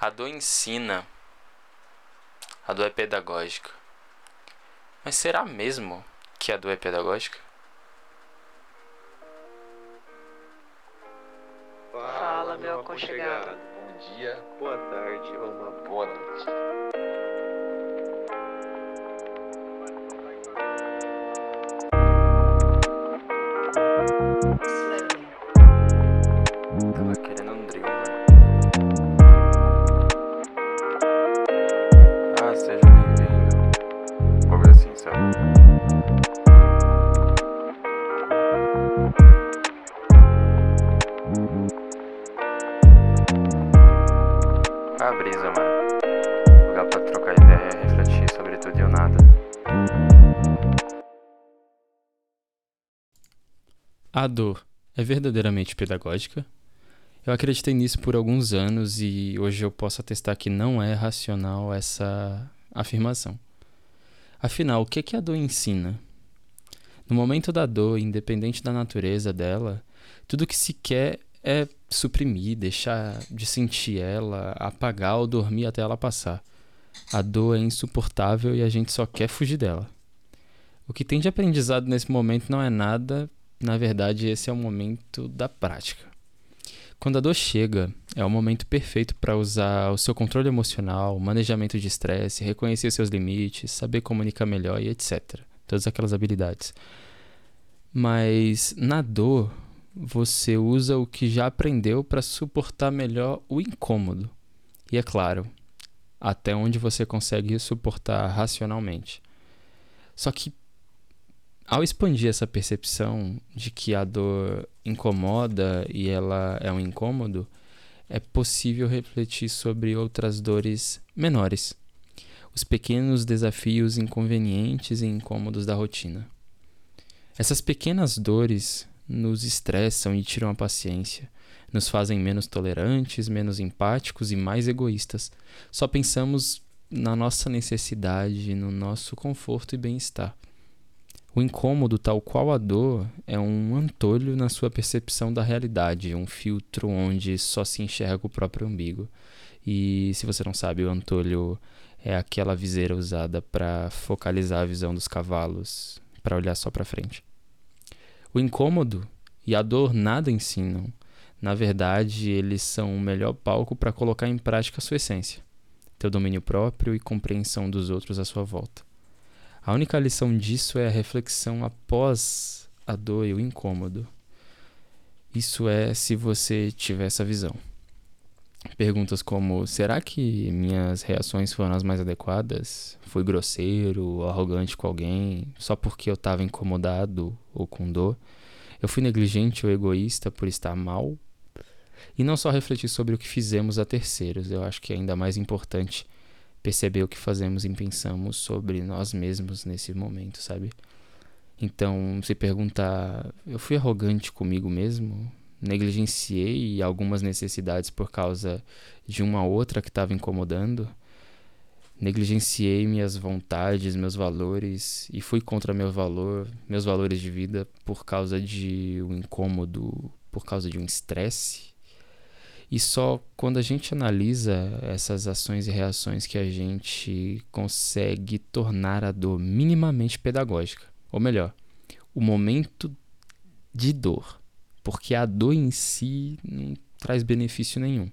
A dor ensina. A dor é pedagógica. Mas será mesmo que a dor é pedagógica? Fala, meu aconchegado. Bom dia, boa tarde ou uma boa noite. A dor é verdadeiramente pedagógica? Eu acreditei nisso por alguns anos e hoje eu posso atestar que não é racional essa afirmação. Afinal, o que, que a dor ensina? No momento da dor, independente da natureza dela, tudo que se quer é suprimir, deixar de sentir ela, apagar ou dormir até ela passar. A dor é insuportável e a gente só quer fugir dela. O que tem de aprendizado nesse momento não é nada, na verdade, esse é o momento da prática. Quando a dor chega, é o momento perfeito para usar o seu controle emocional, manejamento de estresse, reconhecer seus limites, saber comunicar melhor e etc. Todas aquelas habilidades. Mas na dor, você usa o que já aprendeu para suportar melhor o incômodo. E é claro, até onde você consegue suportar racionalmente. Só que ao expandir essa percepção de que a dor incomoda e ela é um incômodo, é possível refletir sobre outras dores menores, os pequenos desafios inconvenientes e incômodos da rotina. Essas pequenas dores nos estressam e tiram a paciência, nos fazem menos tolerantes, menos empáticos e mais egoístas. Só pensamos na nossa necessidade, no nosso conforto e bem-estar. O incômodo, tal qual a dor, é um antolho na sua percepção da realidade, um filtro onde só se enxerga o próprio umbigo. E se você não sabe, o antolho é aquela viseira usada para focalizar a visão dos cavalos, para olhar só para frente. O incômodo e a dor nada ensinam. Na verdade, eles são o melhor palco para colocar em prática a sua essência, teu domínio próprio e compreensão dos outros à sua volta. A única lição disso é a reflexão após a dor e o incômodo. Isso é se você tiver essa visão. Perguntas como: será que minhas reações foram as mais adequadas? Fui grosseiro arrogante com alguém só porque eu estava incomodado ou com dor? Eu fui negligente ou egoísta por estar mal? E não só refletir sobre o que fizemos a terceiros, eu acho que é ainda mais importante perceber o que fazemos e pensamos sobre nós mesmos nesse momento, sabe? Então, se perguntar, eu fui arrogante comigo mesmo? Negligenciei algumas necessidades por causa de uma outra que estava incomodando? Negligenciei minhas vontades, meus valores e fui contra meu valor, meus valores de vida por causa de um incômodo, por causa de um estresse? E só quando a gente analisa essas ações e reações que a gente consegue tornar a dor minimamente pedagógica. Ou melhor, o momento de dor. Porque a dor em si não traz benefício nenhum.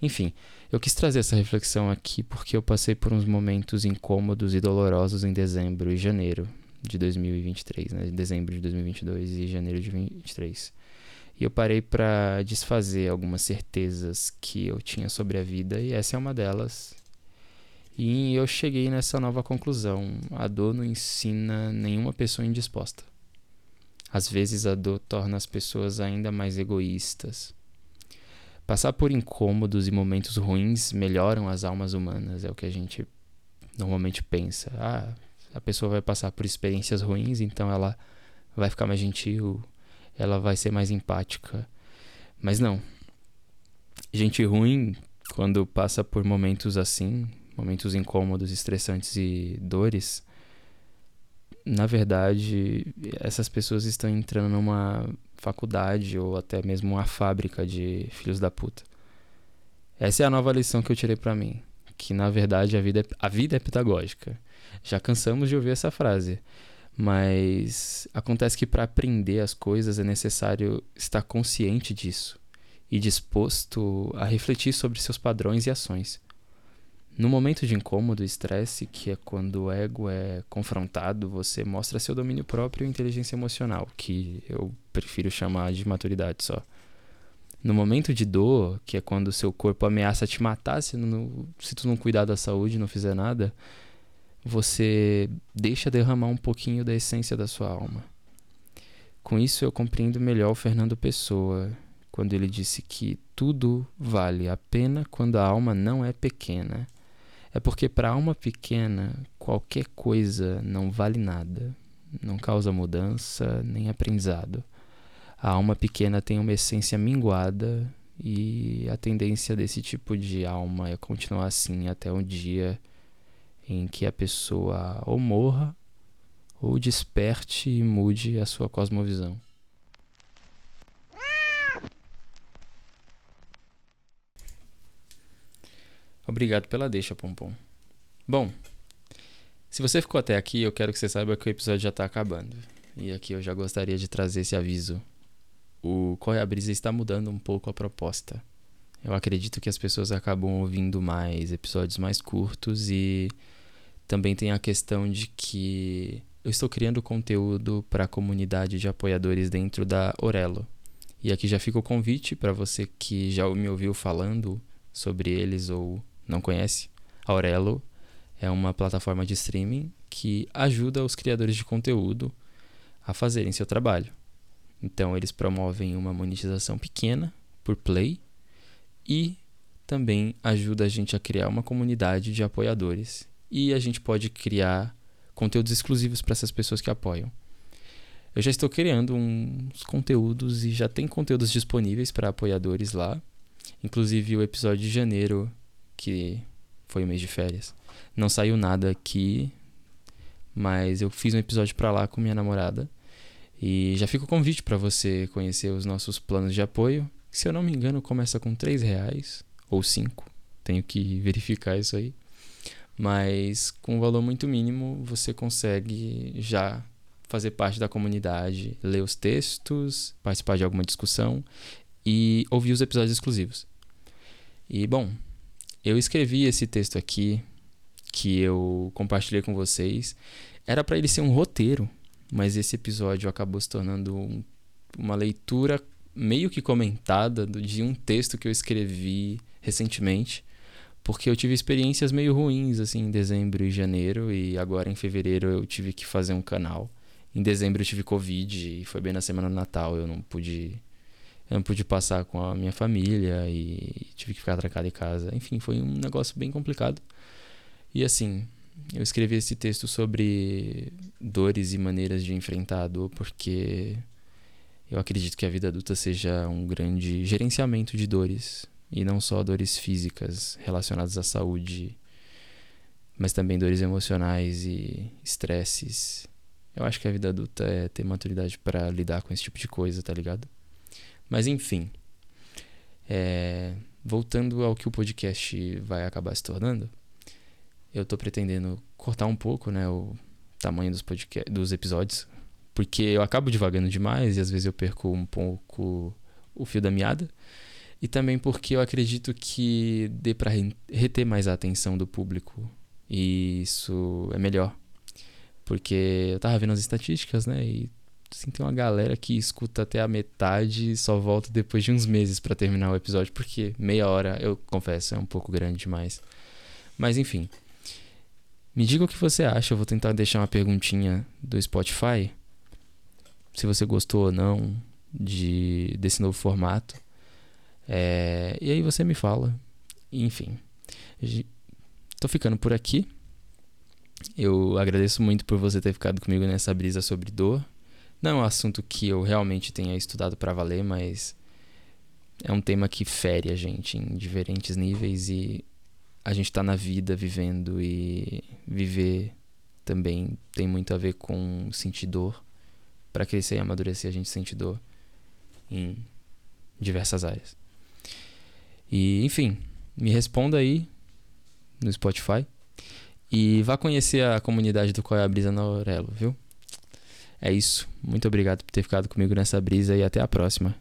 Enfim, eu quis trazer essa reflexão aqui porque eu passei por uns momentos incômodos e dolorosos em dezembro e janeiro de 2023, né? Dezembro de 2022 e janeiro de 2023. E eu parei para desfazer algumas certezas que eu tinha sobre a vida e essa é uma delas. E eu cheguei nessa nova conclusão: a dor não ensina nenhuma pessoa indisposta. Às vezes a dor torna as pessoas ainda mais egoístas. Passar por incômodos e momentos ruins melhoram as almas humanas, é o que a gente normalmente pensa. Ah, a pessoa vai passar por experiências ruins, então ela vai ficar mais gentil, ela vai ser mais empática. Mas não. Gente ruim, quando passa por momentos assim, momentos incômodos, estressantes e dores, na verdade, essas pessoas estão entrando numa faculdade ou até mesmo uma fábrica de filhos da puta. Essa é a nova lição que eu tirei para mim, que na verdade a vida é, a vida é pedagógica. Já cansamos de ouvir essa frase, mas acontece que para aprender as coisas é necessário estar consciente disso e disposto a refletir sobre seus padrões e ações. No momento de incômodo e estresse, que é quando o ego é confrontado, você mostra seu domínio próprio e inteligência emocional, que eu prefiro chamar de maturidade só. No momento de dor, que é quando seu corpo ameaça te matar se, não, se tu não cuidar da saúde e não fizer nada, você deixa derramar um pouquinho da essência da sua alma. Com isso eu compreendo melhor o Fernando Pessoa, quando ele disse que tudo vale a pena quando a alma não é pequena. É porque para a alma pequena, qualquer coisa não vale nada, não causa mudança nem aprendizado. A alma pequena tem uma essência minguada e a tendência desse tipo de alma é continuar assim até um dia em que a pessoa ou morra ou desperte e mude a sua cosmovisão. Obrigado pela deixa, Pompom. Bom, se você ficou até aqui, eu quero que você saiba que o episódio já está acabando. E aqui eu já gostaria de trazer esse aviso. O Corre a Brisa está mudando um pouco a proposta. Eu acredito que as pessoas acabam ouvindo mais episódios mais curtos e também tem a questão de que eu estou criando conteúdo para a comunidade de apoiadores dentro da Orelo. E aqui já fica o convite para você que já me ouviu falando sobre eles ou não conhece, a Aurelo é uma plataforma de streaming que ajuda os criadores de conteúdo a fazerem seu trabalho. Então, eles promovem uma monetização pequena por play e também ajuda a gente a criar uma comunidade de apoiadores e a gente pode criar conteúdos exclusivos para essas pessoas que apoiam. Eu já estou criando uns conteúdos e já tem conteúdos disponíveis para apoiadores lá. Inclusive o episódio de janeiro que foi o mês de férias. Não saiu nada aqui, mas eu fiz um episódio para lá com minha namorada. E já fica o convite para você conhecer os nossos planos de apoio. Se eu não me engano, começa com 3 reais ou 5. Tenho que verificar isso aí. Mas com um valor muito mínimo, você consegue já fazer parte da comunidade, ler os textos, participar de alguma discussão e ouvir os episódios exclusivos. E bom, eu escrevi esse texto aqui que eu compartilhei com vocês. Era para ele ser um roteiro, mas esse episódio acabou se tornando um, uma leitura meio que comentada de um texto que eu escrevi recentemente, porque eu tive experiências meio ruins assim em dezembro e janeiro e agora em fevereiro eu tive que fazer um canal. Em dezembro eu tive covid e foi bem na semana do Natal, eu não pude eu não pude passar com a minha família e tive que ficar trancado em casa. Enfim, foi um negócio bem complicado. E assim, eu escrevi esse texto sobre dores e maneiras de enfrentar a dor, porque eu acredito que a vida adulta seja um grande gerenciamento de dores, e não só dores físicas relacionadas à saúde, mas também dores emocionais e estresses. Eu acho que a vida adulta é ter maturidade para lidar com esse tipo de coisa, tá ligado? Mas enfim, é, voltando ao que o podcast vai acabar se tornando, eu estou pretendendo cortar um pouco né, o tamanho dos, podcast, dos episódios, porque eu acabo divagando demais e às vezes eu perco um pouco o fio da meada. E também porque eu acredito que dê para reter mais a atenção do público. E isso é melhor. Porque eu tava vendo as estatísticas, né? E Assim, tem uma galera que escuta até a metade e só volta depois de uns meses para terminar o episódio, porque meia hora, eu confesso, é um pouco grande demais. Mas enfim. Me diga o que você acha, eu vou tentar deixar uma perguntinha do Spotify. Se você gostou ou não de, desse novo formato. É, e aí você me fala. Enfim. Tô ficando por aqui. Eu agradeço muito por você ter ficado comigo nessa brisa sobre dor. Não é um assunto que eu realmente tenha estudado para valer, mas é um tema que fere a gente em diferentes níveis e a gente está na vida vivendo e viver também tem muito a ver com sentir dor. Para crescer e amadurecer, a gente sente dor em diversas áreas. E, enfim, me responda aí no Spotify. E vá conhecer a comunidade do Qual é a Brisa na Aurelo, viu? É isso. Muito obrigado por ter ficado comigo nessa brisa e até a próxima.